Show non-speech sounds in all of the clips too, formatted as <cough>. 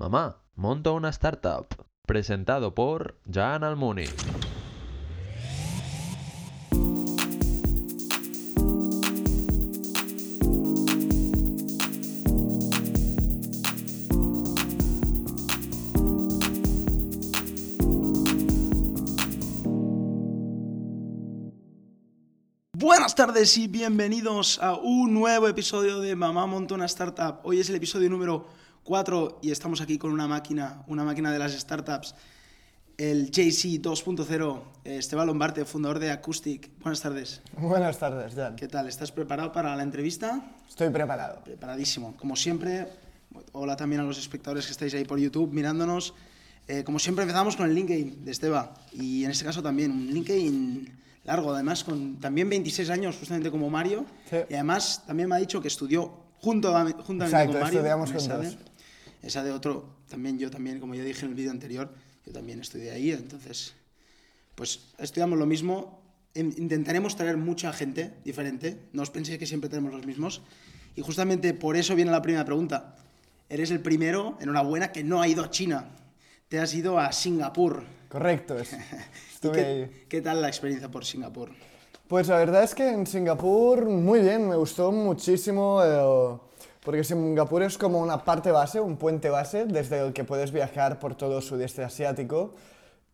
Mamá, monto una startup. Presentado por Jan Almuni. Buenas tardes y bienvenidos a un nuevo episodio de Mamá Monta una Startup. Hoy es el episodio número 4 y estamos aquí con una máquina, una máquina de las startups, el JC 2.0, Esteban Lombarte, fundador de Acoustic. Buenas tardes. Buenas tardes, Jan. ¿Qué tal? ¿Estás preparado para la entrevista? Estoy preparado. Preparadísimo. Como siempre, hola también a los espectadores que estáis ahí por YouTube mirándonos. Eh, como siempre empezamos con el LinkedIn de Esteba y en este caso también un LinkedIn largo, además con también 26 años justamente como Mario Sí. y además también me ha dicho que estudió junto a- juntamente Exacto, con Mario. estudiamos juntos. Esa de otro, también yo también, como ya dije en el vídeo anterior, yo también estudié ahí, entonces pues estudiamos lo mismo. In- Intentaremos traer mucha gente diferente. No os penséis que siempre tenemos los mismos. Y justamente por eso viene la primera pregunta. Eres el primero, enhorabuena, que no ha ido a China. Te has ido a Singapur. Correcto. es- <laughs> ¿Y Estuve qué, ahí. qué tal la experiencia por Singapur? Pues la verdad es que en Singapur muy bien, me gustó muchísimo porque Singapur es como una parte base, un puente base desde el que puedes viajar por todo el sudeste asiático.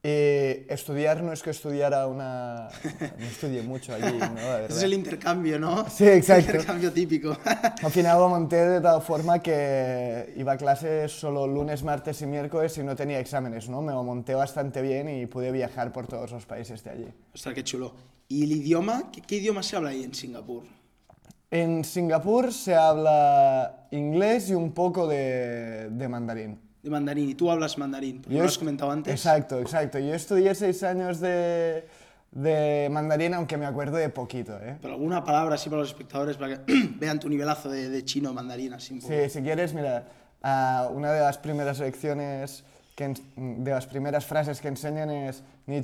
Y estudiar no es que estudiara una... <laughs> No estudié mucho allí, ¿no? La es el intercambio, ¿no? Sí, exacto. <laughs> El intercambio típico. <laughs> Al final lo monté de tal forma que iba a clases solo lunes, martes y miércoles y no tenía exámenes, ¿no? Me lo monté bastante bien y pude viajar por todos los países de allí. Ostras, qué chulo. ¿Y el idioma? ¿Qué, qué idioma se habla ahí en Singapur? En Singapur se habla inglés y un poco de, de mandarín. De mandarín. ¿Y tú hablas mandarín? Porque Yo lo has comentado antes. Exacto, exacto. Yo estudié seis años de, de mandarín, aunque me acuerdo de poquito, ¿eh? Pero alguna palabra así para los espectadores para que <clears throat> vean tu nivelazo de, de chino mandarín así un poco. Sí, si quieres, mira, ah, una de las primeras lecciones, que de las primeras frases que enseñan es Ni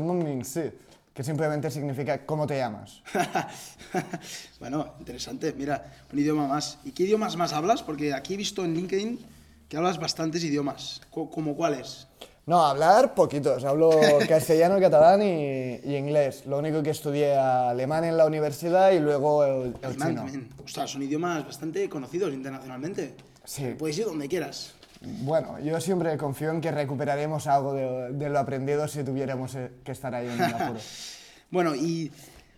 meng ning si", que simplemente significa ¿cómo te llamas? <laughs> bueno, interesante. Mira, un idioma más. ¿Y qué idiomas más hablas? Porque aquí he visto en LinkedIn que hablas bastantes idiomas. ¿Como cuáles? No, hablar poquitos. Hablo <laughs> castellano, catalán y, y inglés. Lo único que estudié alemán en la universidad y luego el, el Alemán chino. también. Ostras, son idiomas bastante conocidos internacionalmente. Sí. Puedes ir donde quieras. Bueno, yo siempre confío en que recuperaremos algo de, de lo aprendido si tuviéramos eh, que estar ahí en el <laughs> apuro. Bueno, y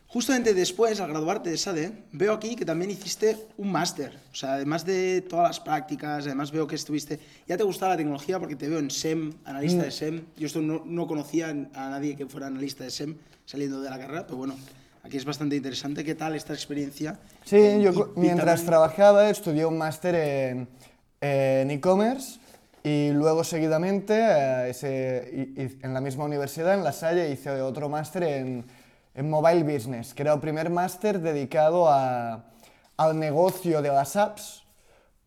justamente después, al graduarte de SADE, veo aquí que también hiciste un máster. O sea, además de todas las prácticas, además veo que estuviste... Ya te gustaba la tecnología porque te veo en SEM, analista Mm. de SEM. Yo esto no, no conocía a nadie que fuera analista de SEM saliendo de la carrera, pero bueno, aquí es bastante interesante. ¿Qué tal esta experiencia? Sí, yo mientras también- trabajaba estudié un máster en en e-commerce y luego seguidamente eh, ese- y- y en la misma universidad, en La Salle, hice otro máster en, en Mobile Business, que era el primer máster dedicado a- al negocio de las apps,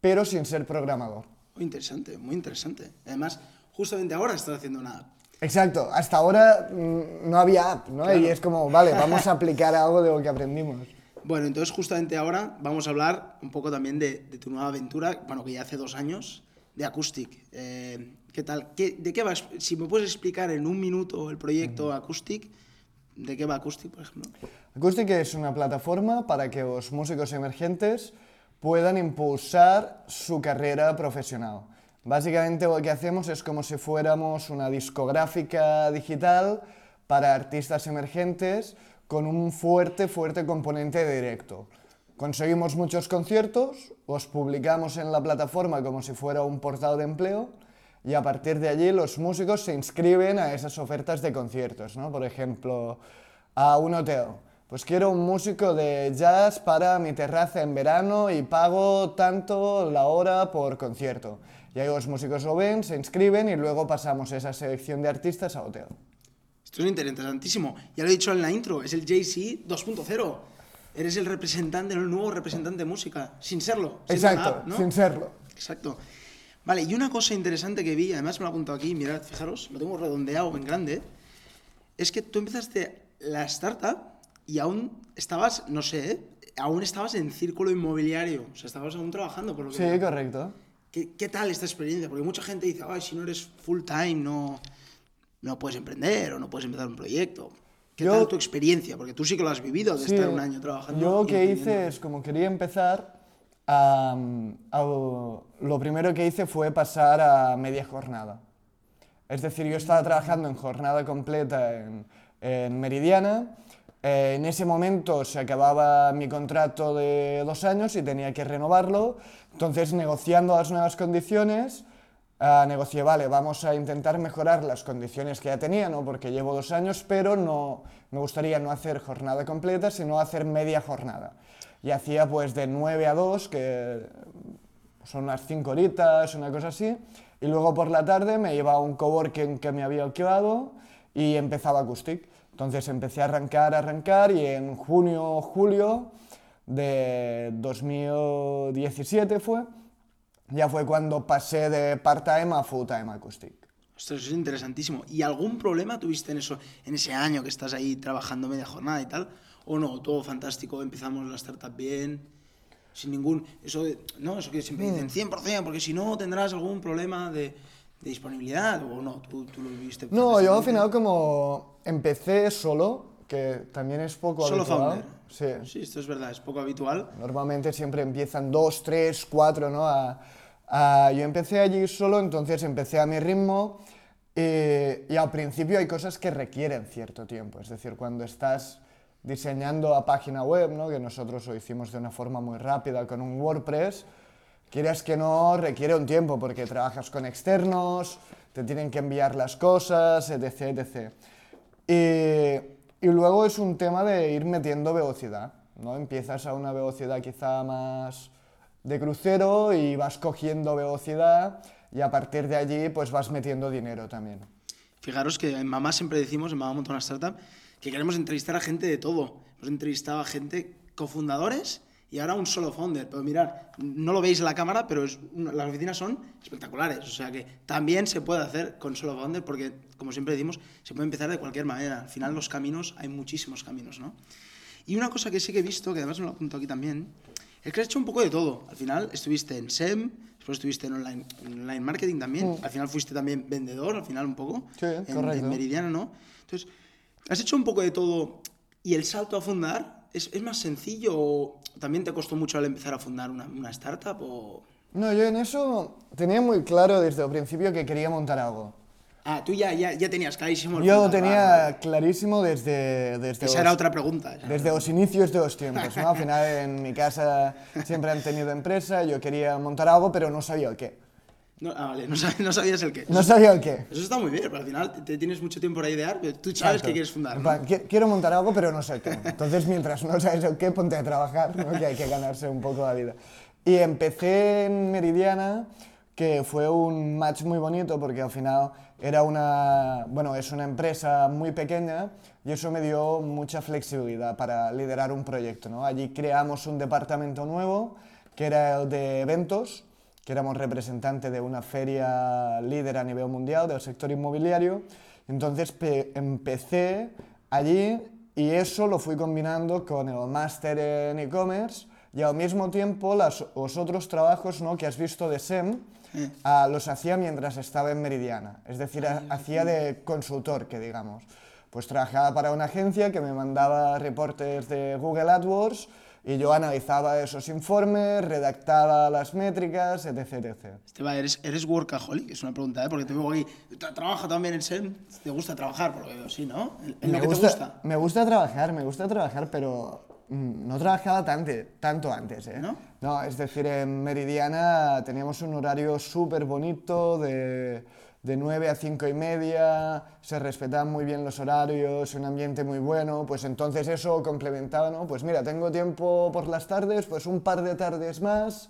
pero sin ser programador. Muy interesante, muy interesante. Además, justamente ahora estás haciendo una app. Exacto, hasta ahora mm, no había app, ¿no? Claro. Y es como, vale, vamos a <laughs> aplicar algo de lo que aprendimos. Bueno, entonces justamente ahora vamos a hablar un poco también de, de tu nueva aventura, bueno, que ya hace dos años, de Acoustic. Eh, ¿Qué tal? ¿Qué- ¿De qué vas? Si me puedes explicar en un minuto el proyecto Acoustic, ¿de qué va Acoustic, por ejemplo? Acoustic es una plataforma para que los músicos emergentes puedan impulsar su carrera profesional. Básicamente lo que hacemos es como si fuéramos una discográfica digital para artistas emergentes con un fuerte, fuerte componente directo. Conseguimos muchos conciertos, los publicamos en la plataforma como si fuera un portal de empleo y a partir de allí los músicos se inscriben a esas ofertas de conciertos, ¿no? Por ejemplo, a un hotel. Pues quiero un músico de jazz para mi terraza en verano y pago tanto la hora por concierto. Y ahí los músicos lo ven, se inscriben y luego pasamos esa selección de artistas a hotel. Esto es interesantísimo. Ya lo he dicho en la intro, es el JC 2.0. Eres el representante, el nuevo representante de música, sin serlo. una Exacto, app, ¿no? sin serlo. Exacto. Vale, y una cosa interesante que vi, además me lo he apuntado aquí, mirad, fijaros, lo tengo redondeado en grande, es que tú empezaste la startup y aún estabas, no sé, ¿eh? aún estabas en círculo inmobiliario, o sea, estabas aún trabajando por lo que Sí, veo. correcto. ¿qué, qué tal esta experiencia? Porque mucha gente dice, ay, si no eres full time, no, no puedes emprender o no puedes empezar un proyecto. ¿Qué Yo- tal tu experiencia? Porque tú sí que lo has vivido de Sí, estar un año trabajando. Yo lo que hice es, como quería empezar, a- lo primero que hice fue pasar a media jornada. Es decir, yo estaba trabajando en jornada completa en, en Meridiana. eh, en ese momento se acababa mi contrato de dos años y tenía que renovarlo. Entonces, negociando las nuevas condiciones, negocié, vale, vamos a intentar mejorar las condiciones que ya tenía, ¿no? porque llevo dos años, pero no, me gustaría no hacer jornada completa, sino hacer media jornada. Y hacía pues de 9 a 2, que son unas 5 horitas, una cosa así, y luego por la tarde me iba a un coworking que me había alquilado y empezaba Acoustic. Entonces empecé a arrancar, arrancar, y en junio, julio de 2017 fue, ya fue cuando pasé de part-time a full-time Acoustic. Eso es interesantísimo. ¿Y algún problema tuviste en eso, en ese año que estás ahí trabajando media jornada y tal? ¿O no? Todo fantástico, empezamos la startup bien, sin ningún... Eso, de- no, eso que siempre dicen 100%, porque si no tendrás algún problema de, de disponibilidad, o no, tú, tú lo viviste No, yo al final como empecé solo, que también es poco Solo habitual. founder. Sí. Sí, esto es verdad, es poco habitual. Normalmente siempre empiezan dos, tres, cuatro, ¿no? A- a- yo empecé allí solo, entonces empecé a mi ritmo y, y al principio hay cosas que requieren cierto tiempo. Es decir, cuando estás diseñando a página web, ¿no? que nosotros lo hicimos de una forma muy rápida con un WordPress, quieras que no, requiere un tiempo porque trabajas con externos, te tienen que enviar las cosas, etc. etc. Y, y luego es un tema de ir metiendo velocidad, ¿no? Empiezas a una velocidad quizá más de crucero y vas cogiendo velocidad y a partir de allí pues vas metiendo dinero también. Fijaros que en Mamá siempre decimos, en Mamá Monta una Startup, que queremos entrevistar a gente de todo. Hemos entrevistado a gente cofundadores y ahora un solo founder. Pero mirar, no lo veis en la cámara, pero es las oficinas son espectaculares. O sea que también se puede hacer con solo founder porque, como siempre decimos, se puede empezar de cualquier manera. Al final los caminos, hay muchísimos caminos, ¿no? Y una cosa que sí que he visto, que además me lo apunto aquí también, es que has hecho un poco de todo. Al final estuviste en SEM, después estuviste en online, en online marketing también, al final fuiste también vendedor, al final un poco, Sí, en, en Meridiana, ¿no? Entonces, has hecho un poco de todo y el salto a fundar, ¿es, es más sencillo o también te costó mucho al empezar a fundar una, una startup? O... No, yo en eso tenía muy claro desde el principio que quería montar algo. Ah, tú ya, ya, ya tenías clarísimo el Yo lo tenía clarísimo desde, desde Esa los- era otra pregunta. esa. Desde los inicios de los tiempos, ¿no? Al final en mi casa siempre han tenido empresa, yo quería montar algo, pero no sabía el qué. No, ah, vale, <laughs> no, sab- no sabías el qué. No sabía el qué. Eso está muy bien, pero al final te, te tienes mucho tiempo para idear, pero tú sabes Exacto. que quieres fundar. ¿no? plan, "Qui- Quiero montar algo, pero no sé qué. Entonces, mientras no sabes el qué, ponte a trabajar, ¿no? que hay que ganarse un poco la vida. Y empecé en Meridiana, que fue un match muy bonito, porque al final era una, bueno, es una empresa muy pequeña y eso me dio mucha flexibilidad para liderar un proyecto. ¿no? Allí creamos un departamento nuevo, que era el de eventos, que éramos representante de una feria líder a nivel mundial del sector inmobiliario. Entonces pe- empecé allí y eso lo fui combinando con el máster en e-commerce y al mismo tiempo las- los otros trabajos ¿no? que has visto de SEM Eh. ah, los hacía mientras estaba en Meridiana. Es decir, ha- hacía de consultor, que digamos. Pues trabajaba para una agencia que me mandaba reportes de Google AdWords y yo analizaba esos informes, redactaba las métricas, etc. etc. Esteban, ¿eres, ¿eres workaholic? Es una pregunta, ¿eh? Porque te veo aquí. tra- ¿Trabaja también en SEM? ¿Te gusta trabajar? Por lo que veo, sí, ¿no? En, en lo me que gusta, te gusta. Me gusta trabajar, me gusta trabajar, pero mm, no trabajaba tante- tanto antes, ¿eh? ¿No? No, es decir, en Meridiana teníamos un horario súper bonito de, de 9 a 5 y media, se respetaban muy bien los horarios, un ambiente muy bueno, pues entonces eso complementaba, ¿no? Pues mira, tengo tiempo por las tardes, pues un par de tardes más,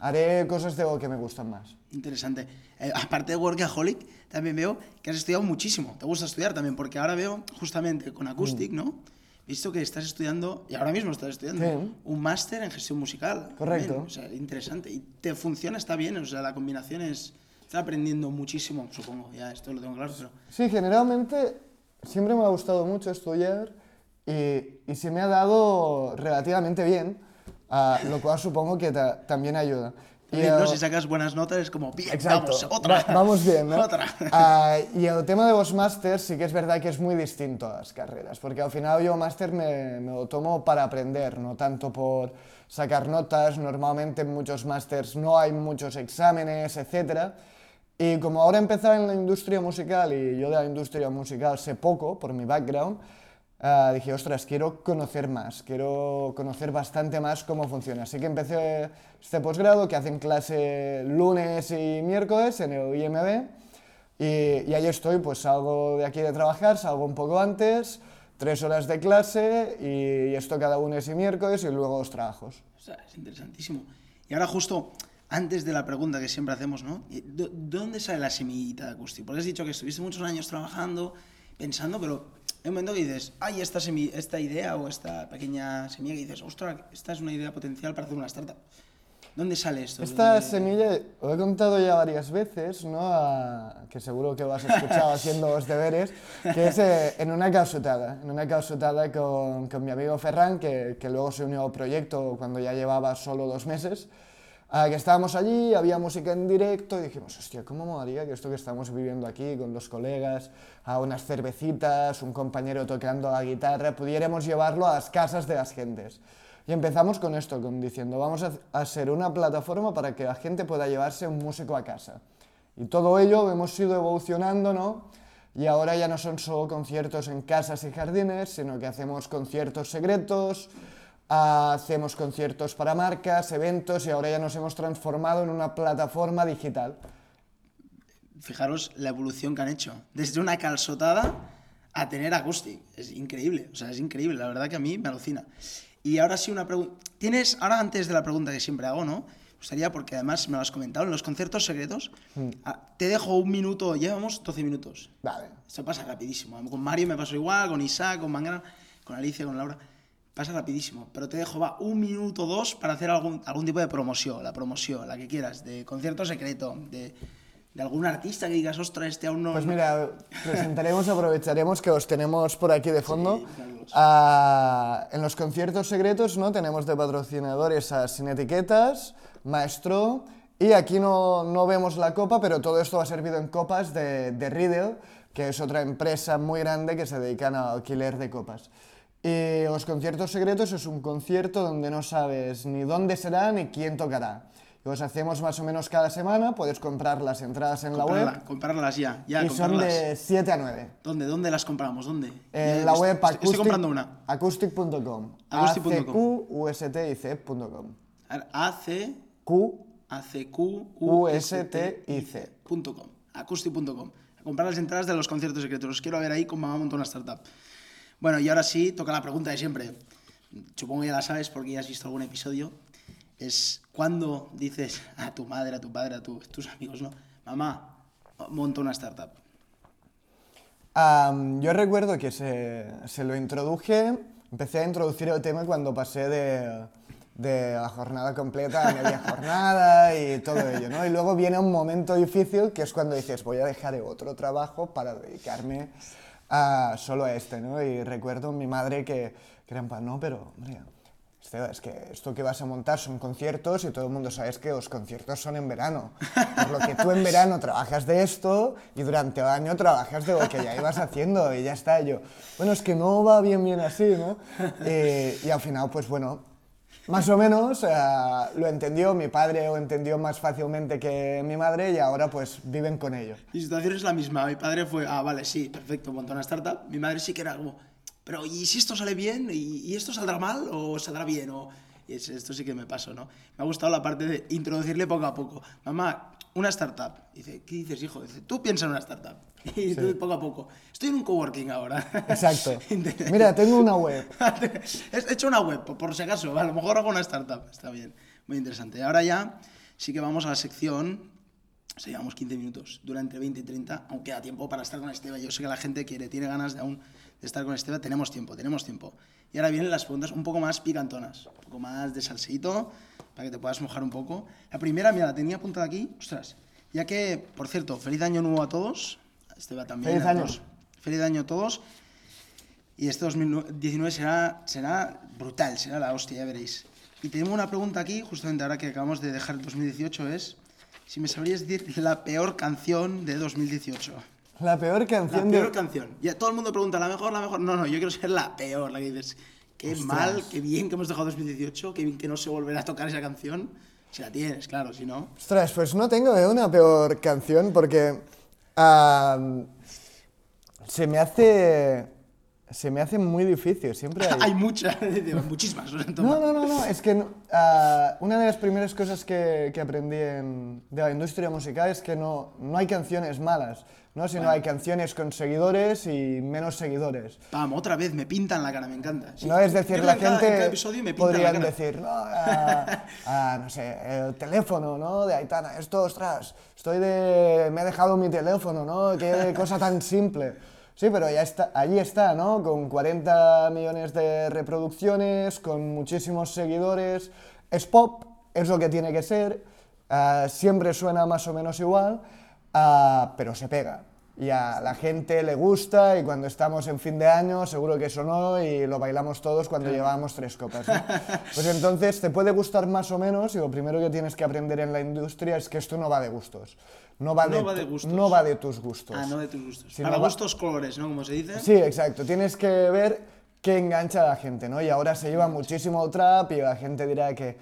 haré cosas de que me gustan más. Interesante. Eh, aparte de workaholic, también veo que has estudiado muchísimo. Te gusta estudiar también, porque ahora veo justamente con Acoustic, ¿no? Visto que estás estudiando, y ahora mismo estás estudiando, Sí. un máster en gestión musical. Correcto. también. O sea, interesante. Y te funciona, está bien, o sea, la combinación es... Estás aprendiendo muchísimo, supongo, ya esto lo tengo claro, pero... Sí, generalmente siempre me ha gustado mucho estudiar y, y se me ha dado relativamente bien, ah, lo cual supongo que ta- también ayuda. Yo- ¿no? Si sacas buenas notas es como, bien, Exacto. vamos, otra. Va- vamos bien, ¿no? <laughs> Otra. Ah, y el tema de los másters sí que es verdad que es muy distinto a las carreras, porque al final yo máster me, me lo tomo para aprender, no tanto por sacar notas. Normalmente en muchos másters no hay muchos exámenes, etc. Y como ahora empezaba en la industria musical y yo de la industria musical sé poco por mi background, Ah, dije, ostras, quiero conocer más, quiero conocer bastante más cómo funciona. Así que empecé este posgrado que hacen clase lunes y miércoles en el IMB y, y ahí estoy, pues salgo de aquí de trabajar, salgo un poco antes, tres horas de clase y, y esto cada lunes y miércoles y luego los trabajos. O sea, es interesantísimo. Y ahora justo antes de la pregunta que siempre hacemos, ¿no? ¿De de dónde sale la semillita de acústico? Porque has dicho que estuviste muchos años trabajando, pensando, pero hay un momento que dices, ay, esta, semi- esta idea o esta pequeña semilla que dices, ostras, esta es una idea potencial para hacer una startup. ¿Dónde sale esto? Esta ¿Dónde- semilla, lo he contado ya varias veces, ¿no? A- que seguro que lo has escuchado haciendo los deberes, que es eh, en una causutada, en una causutada con, con mi amigo Ferran, que, que luego se unió al proyecto cuando ya llevaba solo dos meses, que estábamos allí, había música en directo y dijimos, hostia, ¿cómo molaría que esto que estamos viviendo aquí con los colegas, a unas cervecitas, un compañero tocando la guitarra, pudiéramos llevarlo a las casas de las gentes? Y empezamos con esto, con diciendo, vamos a, ser una plataforma para que la gente pueda llevarse un músico a casa. Y todo ello hemos ido evolucionando, ¿no? Y ahora ya no son solo conciertos en casas y jardines, sino que hacemos conciertos secretos, ah, hacemos conciertos para marcas, eventos, y ahora ya nos hemos transformado en una plataforma digital. Fijaros la evolución que han hecho. Desde una calzotada a tener acústic. Es increíble. O sea, es increíble. La verdad que a mí me alucina. Y ahora sí una pregunta. Tienes, ahora antes de la pregunta que siempre hago, ¿no? Me gustaría, porque además me lo has comentado, en los conciertos secretos, ah, te dejo un minuto, llevamos 12 minutos. Vale. Esto pasa rapidísimo. Con Mario me pasó igual, con Isaac, con Mangana, con Alicia, con Laura. Pasa rapidísimo. Pero te dejo, va, un minuto, dos para hacer algún, algún tipo de promoción. La promoción, la que quieras, de concierto secreto, de, de algún artista que digas, ostras, este aún no. Pues no-". mira, presentaremos, aprovecharemos que os tenemos por aquí de fondo. Sí. Ah, en los conciertos secretos ¿no? tenemos de patrocinadores a Sin Etiquetas, Maestro, y aquí no, no vemos la copa, pero todo esto va servido en copas de, de que es otra empresa muy grande que se dedican al alquiler de copas. Y los conciertos secretos es un concierto donde no sabes ni dónde será ni quién tocará. Los hacemos más o menos cada semana, puedes comprar las entradas en la web Comprarla- comprarlas ya, ya, y son comprarlas. de 7 a 9. ¿Dónde? ¿Dónde las compramos? ¿Dónde? En Ya la web acoustic, estoy comprando una. acoustic.com. Acoustic.com. ACQUSTIC.com. A C Q A C Q U S T I USTIC. .com, acoustic.com. A comprar las entradas de los conciertos secretos. Los quiero ver ahí con Mamá Montó una Startup. Bueno, y ahora sí, toca la pregunta de siempre. Supongo que ya la sabes porque ya has visto algún episodio. Es cuando dices a tu madre, a tu padre, a tu- tus amigos, ¿no? Mamá, monto una startup. Am, yo recuerdo que se, se lo introduje, empecé a introducir el tema cuando pasé de, de la jornada completa a media <laughs> jornada y todo ello, ¿no? Y luego viene un momento difícil que es cuando dices, voy a dejar otro trabajo para dedicarme a, solo a este, ¿no? Y recuerdo mi madre que, que era en plan, no, pero, Esteba, es que esto que vas a montar son conciertos y todo el mundo sabe que los conciertos son en verano. Por lo que tú en verano trabajas de esto y durante el año trabajas de lo que ya ibas haciendo y ya está. Yo, bueno, es que no va bien bien así, ¿no? Eh, y al final, pues bueno, más o menos eh, lo entendió, mi padre lo entendió más fácilmente que mi madre y ahora pues viven con ello. Mi situación es la misma. Mi padre fue, ah, vale, sí, perfecto, montó una startup. Mi madre sí que era como, pero ¿y si esto sale bien? ¿Y, y esto saldrá mal o saldrá bien? O, y es- esto sí que me pasó, ¿no? Me ha gustado la parte de introducirle poco a poco. Mamá, una startup. Dice, ¿qué dices, hijo? Dice, tú piensa en una startup. <laughs> Y tú poco a poco. Estoy en un coworking ahora. <laughs> Exacto. <laughs> Mira, tengo una web. He hecho una web, por, por si acaso. A lo mejor hago una startup. Está bien. Muy interesante. Ahora ya sí que vamos a la sección. O sea, llevamos 15 minutos. Durante 20 y 30. Aún queda tiempo para estar con Esteban. Yo sé que la gente quiere, tiene ganas de aún de estar con Esteban. Tenemos tiempo, tenemos tiempo. Y ahora vienen las preguntas un poco más picantonas. Un poco más de salseíto. Para que te puedas mojar un poco. La primera, mira, la tenía apuntada aquí. Ostras. Ya que, por cierto, feliz año nuevo a todos. A Esteban también. Feliz año. Feliz año a todos. Y este 2019 será, será brutal, será la hostia, ya veréis. Y tenemos una pregunta aquí, justamente ahora que acabamos de dejar el 2018, es si me sabrías decir la peor canción de 2018. La peor La canción peor de... canción. Ya todo el mundo pregunta, ¿la mejor, la mejor? No, no, yo quiero ser la peor, la que dices, qué Ostras. mal, qué bien que hemos dejado 2018, qué bien que no se volverá a tocar esa canción. Si la tienes, claro, si no... Ostras, pues no tengo eh, una peor canción porque se me hace se me hace muy difícil. Siempre <laughs> hay... Hay muchas, <laughs> muchísimas. No, no, no, no, es que ah, una de las primeras cosas que, que aprendí en- de la industria musical es que no, no hay canciones malas, ¿no? sino hay canciones con seguidores y menos seguidores. Pam, otra vez, me pintan la cara, me encanta. Sí. No es decir, la cada- en gente me podrían decir, no, ah, ah, no sé, el teléfono, ¿no? De Aitana, esto, ostras, estoy de, me he dejado mi teléfono, ¿no? Qué cosa tan simple. Sí, pero ya está, allí está, ¿no? Con 40 millones de reproducciones, con muchísimos seguidores, es pop, es lo que tiene que ser, ah, siempre suena más o menos igual, ah, pero se pega. Y a la gente le gusta y cuando estamos en fin de año seguro que sonó y lo bailamos todos cuando llevábamos tres copas. ¿no? <laughs> Pues entonces te puede gustar más o menos y lo primero que tienes que aprender en la industria es que esto no va de gustos. No va, No de, va de gustos. no va de tus gustos. Ah, no de tus gustos. Si Para no va- gustos colores, ¿no? Como se dice. Sí, exacto. Tienes que ver qué engancha a la gente, ¿no? Y ahora se lleva muchísimo el trap y la gente dirá que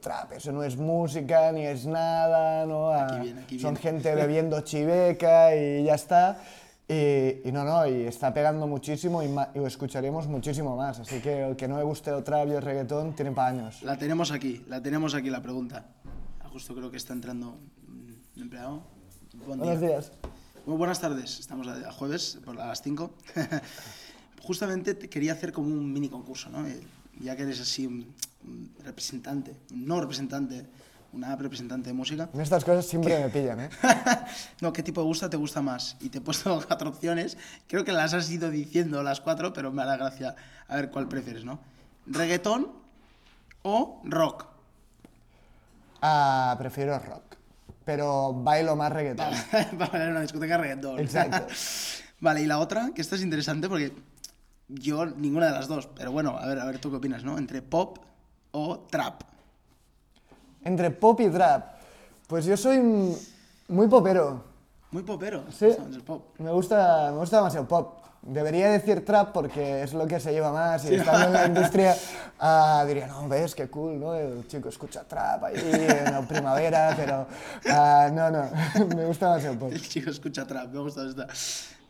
trap, eso no es música ni es nada, ¿no? Ah, viene, aquí Son gente <laughs> bebiendo chiveca y ya está. Y, y no, no, y está pegando muchísimo y, lo escucharemos muchísimo más. Así que el que no le guste el trap y el reggaetón tiene para años. La tenemos aquí, la tenemos aquí la pregunta. Ah, Justo creo que está entrando un empleado. Buen Buenos día. días. Muy buenas tardes, estamos a, a jueves por a las 5. <laughs> Justamente te quería hacer como un mini concurso, ¿no? Ya que eres así un, un representante, no representante, una representante de música. En estas cosas siempre me pillan, ¿eh? <laughs> no, ¿qué tipo de gusta te gusta más? Y te he puesto <laughs> cuatro opciones. Creo que las has ido diciendo las cuatro, pero me hará gracia a ver cuál prefieres, ¿no? ¿Reggaetón o rock? Ah, prefiero rock. Pero bailo más reggaetón. Para bailar en una discoteca reggaetón. Exacto. <laughs> vale, y la otra, que esta es interesante porque yo ninguna de las dos, pero bueno, a ver, a ver tú qué opinas, ¿no? Entre pop o trap. Entre pop y trap. Pues yo soy muy popero. Muy popero. Sí. el pop. Me gusta, me gusta demasiado pop. Debería decir trap porque es lo que se lleva más y estando en la <laughs> industria ah, diría, no, ves, qué cool, ¿no? El chico escucha trap ahí en la primavera, pero ah, no, no, <laughs> me gusta demasiado pop. El chico escucha trap, me gusta esta.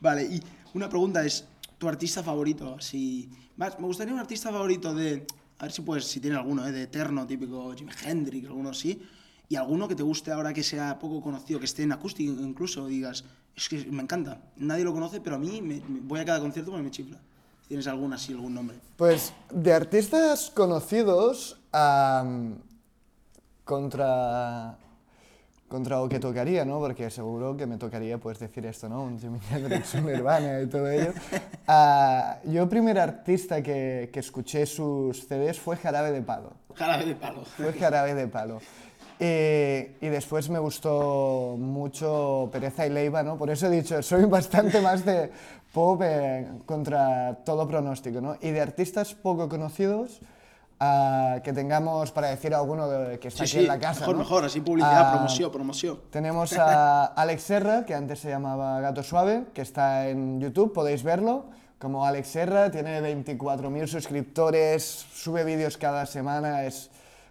Vale, y una pregunta es, ¿tu artista favorito? Si, más, me gustaría un artista favorito de, a ver si puedes, si tiene alguno, ¿eh? de Eterno, típico Jimi Hendrix, alguno así, y alguno que te guste ahora que sea poco conocido, que esté en acústico incluso, digas, es que me encanta, nadie lo conoce, pero a mí me, voy a cada concierto porque me chifla. ¿Tienes algún así, algún nombre? Pues de artistas conocidos am, contra contra lo que tocaría, ¿no? Porque seguro que me tocaría pues decir esto, ¿no? Un Jimi Hendrix, un Nirvana y todo ello. <laughs> Ah, yo primer artista que, que escuché sus CDs fue Jarabe de Palo. Jarabe de palo. Fue Jarabe de Palo. Eh, y después me gustó mucho Pereza y Leiva, ¿no? Por eso he dicho, soy bastante más de pop eh, contra todo pronóstico, ¿no? Y de artistas poco conocidos, ah, que tengamos para decir alguno de- que está Sí, aquí sí, en la casa, mejor, ¿no? mejor, así publicidad, Ah, promoción, promoción. Tenemos a <laughs> Alex Serra, que antes se llamaba Gato Suave, que está en YouTube, podéis verlo. Como Alex Serra, tiene 24.000 suscriptores, sube vídeos cada semana, es,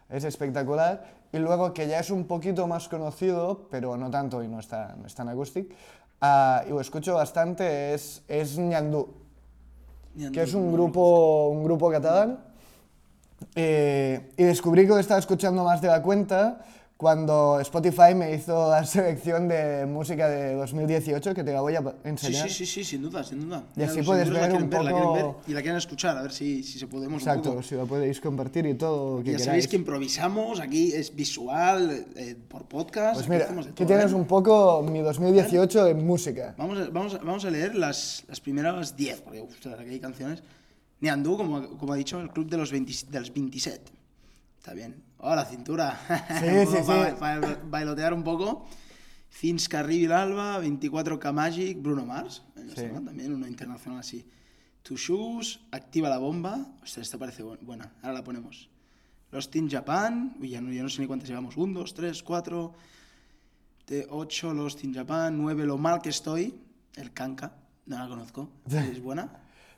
es espectacular. Y luego, que ya es un poquito más conocido, pero no tanto y no está, no está en Acoustic, ah, y lo escucho bastante, es, es Ñandú, que es un grupo, un grupo catalán. Eh, y descubrí que lo estaba escuchando más de la cuenta cuando Spotify me hizo la <laughs> selección de música de 2018, que te la voy a Sí, enseñar. sí, sí, sí, sin duda, sin duda. Y así puedes ver la un ver, la quieren poco- ver y la quieren escuchar, a ver si, si se podemos un Exacto, poco. si lo podéis compartir y todo lo que Ya queráis. sabéis que improvisamos, aquí es visual, eh, por podcast. Pues aquí mira, aquí todo, tienes ¿eh? un poco mi 2018 en música. Vamos a, vamos, a, vamos a leer las, las primeras 10, porque ostras, aquí hay canciones. Niandú, como, como ha dicho, el club de los, 20 de los 27. Está bien. Oh, la cintura. <laughs> Sí, Un sí, para, sí. para bailotear un poco. Fins Carril Alba, 24K Magic, Bruno Mars. eh, Sí. ¿no? También uno internacional así. Two Shoes, Activa la Bomba. Ostras, esta parece bu- buena. Ahora la ponemos. Lost in Japan, uy, ya no, ya no sé ni cuántas llevamos, 1, 2, 3, 4, 8, Lost in Japan, 9, Lo mal que estoy, el Kanka, no la conozco, es buena.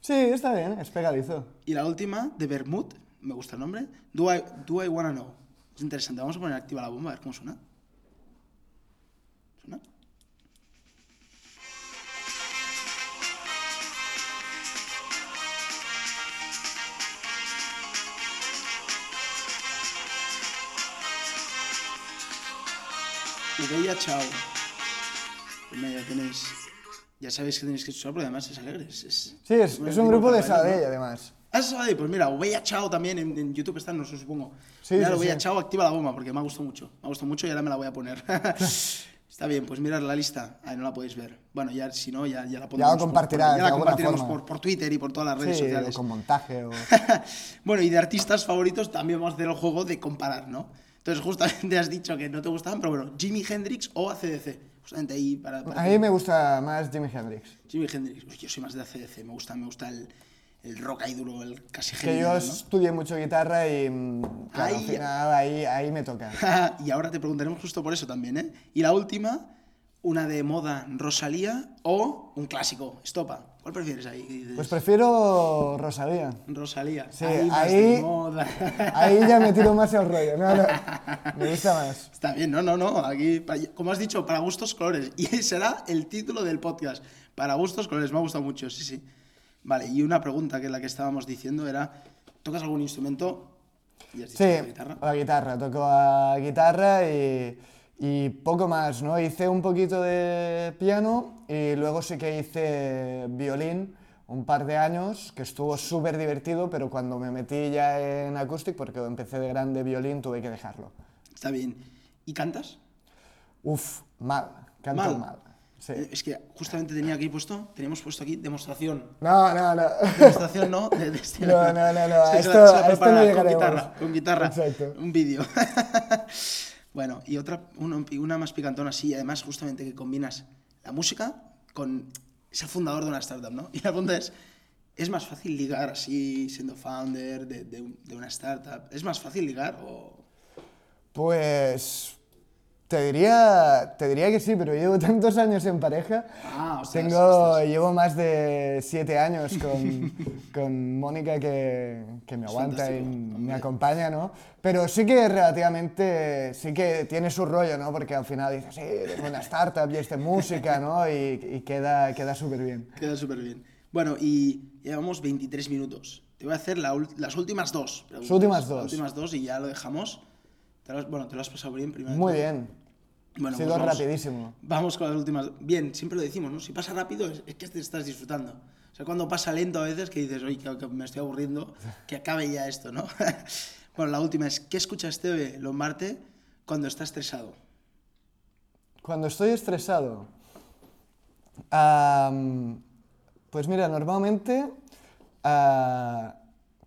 Sí, está bien, es pegadizo. Y la última, de Bermud, me gusta el nombre, Do I, Do I Wanna Know. Es interesante, vamos a poner activa la bomba, a ver cómo suena. ¿Suena? Ubeya Chao. Pues nada, ya tenéis. Ya sabéis que tenéis que escuchar, porque además es alegre. Es, es- Sí, es, es un grupo de bailar, ¿no? Sabadell, además. Ah, es Sabadell, pues mira, Ubeya Chao también en, en YouTube está, no sé, supongo. Sí, mira, sí, Ubeya sí. Chao, activa la bomba, porque me ha gustado mucho. Me ha gustado mucho y ahora me la voy a poner. <laughs> <laughs> está bien, pues mirad la lista. Ahí no la podéis ver. Bueno, ya si no, ya, ya la pondremos. por- compartirás por- ya la compartiremos por, por Twitter y por todas las redes sociales. con montaje o... <laughs> bueno, y de artistas favoritos también vamos a hacer el juego de comparar, ¿no? Entonces, justamente has dicho que no te gustaban, pero bueno, Jimi Hendrix o ACDC. Justamente ahí para. para A mí me gusta más Jimi Hendrix. Jimi Hendrix. Uy, yo soy más de ACDC. Me gusta, me gusta el, el rock ahí duro, el casi Que yo ¿no? estudié mucho guitarra y mm, claro, al Ahí- final ahí, ahí me toca. <laughs> y ahora te preguntaremos justo por eso también, ¿eh? Y la última, una de moda Rosalía o un clásico, Estopa. ¿Cuál prefieres ahí? Pues prefiero Rosalía. Rosalía. Sí, ahí, ahí- de moda. <laughs> Ahí ya me tiro más el rollo. No, no, me gusta más. Está bien, no, no, no. Aquí, como has dicho, para gustos colores. <laughs> Y será el título del podcast. Para gustos colores. Me ha gustado mucho, sí, sí. Vale, y una pregunta que la que estábamos diciendo era: ¿tocas algún instrumento? Y has dicho Sí, la guitarra. la guitarra. Toco a guitarra y, y poco más, ¿no? Hice un poquito de piano y luego sí que hice violín un par de años, que estuvo súper divertido, pero cuando me metí ya en acústico, porque empecé de grande violín, tuve que dejarlo. Está bien. ¿Y cantas? Uf, mal, canto Mal. mal. Sí. Eh, Es que justamente tenía aquí puesto, teníamos puesto aquí demostración. No, no, no. Demostración, ¿no? De, de este- <laughs> No, no, no, no, a <laughs> Se- se esto- la- se la esto no con guitarra, con guitarra. Exacto. Un vídeo. <laughs> bueno, y otra, una, una más picantona, sí, y además justamente que combinas la música con... Es el fundador de una startup, ¿no? <laughs> Y la pregunta es, ¿es más fácil ligar así, siendo founder de, de una startup? ¿Es más fácil ligar o...? Pues te diría, te diría que sí, pero llevo <laughs> tantos años en pareja. Ah, ostras, Tengo, ostras. llevo más de siete años con, <laughs> con Mónica que, que me aguanta y me acompaña, ¿no? Pero sí que relativamente, sí que tiene su rollo, ¿no? Porque al final dices, sí, tengo una startup y este música, ¿no? Y, y queda, queda súper bien. Queda súper bien. Bueno, y llevamos 23 minutos. Te voy a hacer la las últimas dos. preguntas. últimas dos. Las últimas dos y ya lo dejamos. Te lo bueno, te lo has pasado bien primero. Muy bien. Bueno, ha sido pues vamos- rapidísimo. Vamos con las últimas. Bien, siempre lo decimos, ¿no? Si pasa rápido es, es que te estás disfrutando. O sea, cuando pasa lento a veces que dices, oye, que, que me estoy aburriendo, <laughs> que acabe ya esto, ¿no? <laughs> bueno, la última es, ¿qué escucha Esteve Lombarte cuando está estresado? Cuando estoy estresado, am, pues mira, normalmente ah,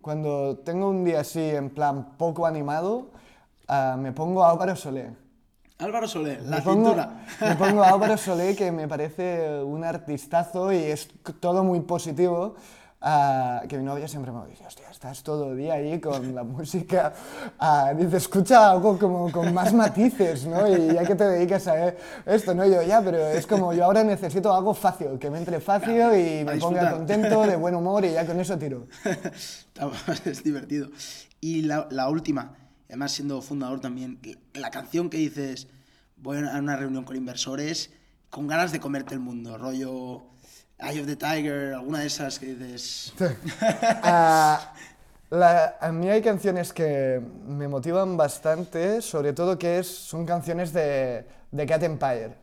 cuando tengo un día así en plan poco animado, ah, me pongo a Álvaro Solé. Álvaro Soler, la me pongo, cintura. me pongo a Álvaro <laughs> Solé, que me parece un artistazo y es todo muy positivo. ah, que mi novia siempre me dice, hostia, estás todo el día ahí con la <laughs> música. ah, dice, escucha algo como con más matices, ¿no? Y ya que te dedicas a esto, ¿no? Y yo, ya, pero es como yo ahora necesito algo fácil, que me entre fácil y me ponga contento, de buen humor y ya con eso tiro. <laughs> Es divertido. Y la, la última, además siendo fundador también, la canción que dices, voy a una reunión con inversores con ganas de comerte el mundo, rollo Eye of the Tiger, alguna de esas que dices... <laughs> La- a mí hay canciones que me motivan bastante, sobre todo que es, son canciones de, de Cat Empire,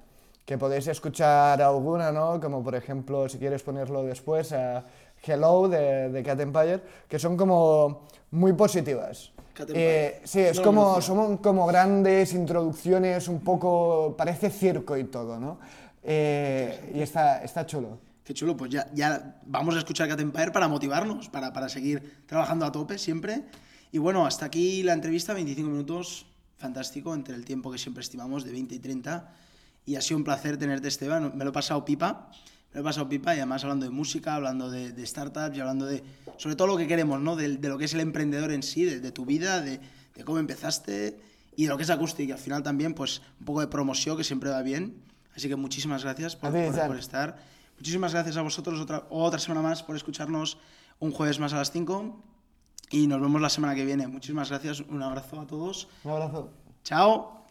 que podéis escuchar alguna, ¿no? Como por ejemplo, si quieres ponerlo después, a Hello de, de Cat Empire, que son como muy positivas. Eh, sí, es No como, conocía. son como grandes introducciones, un poco, parece circo y todo, ¿no? Eh, y está, está chulo. Qué chulo, pues ya, ya vamos a escuchar Cat Empire para motivarnos, para, para seguir trabajando a tope siempre. Y bueno, hasta aquí la entrevista, 25 minutos, fantástico, entre el tiempo que siempre estimamos, de 20 y 30. Y ha sido un placer tenerte, Esteban, me lo he pasado pipa, lo he pasado pipa y además hablando de música, hablando de, de startups y hablando de, sobre todo lo que queremos, ¿no? De, de lo que es el emprendedor en sí, de, de tu vida, de, cómo empezaste y de lo que es Acoustic. Y al final también, pues, un poco de promoción que siempre va bien. Así que muchísimas gracias por, ti, por- por estar. Muchísimas gracias a vosotros otra, otra semana más por escucharnos un jueves más a las 5. Y nos vemos la semana que viene. Muchísimas gracias. Un abrazo a todos. Un abrazo. Chao.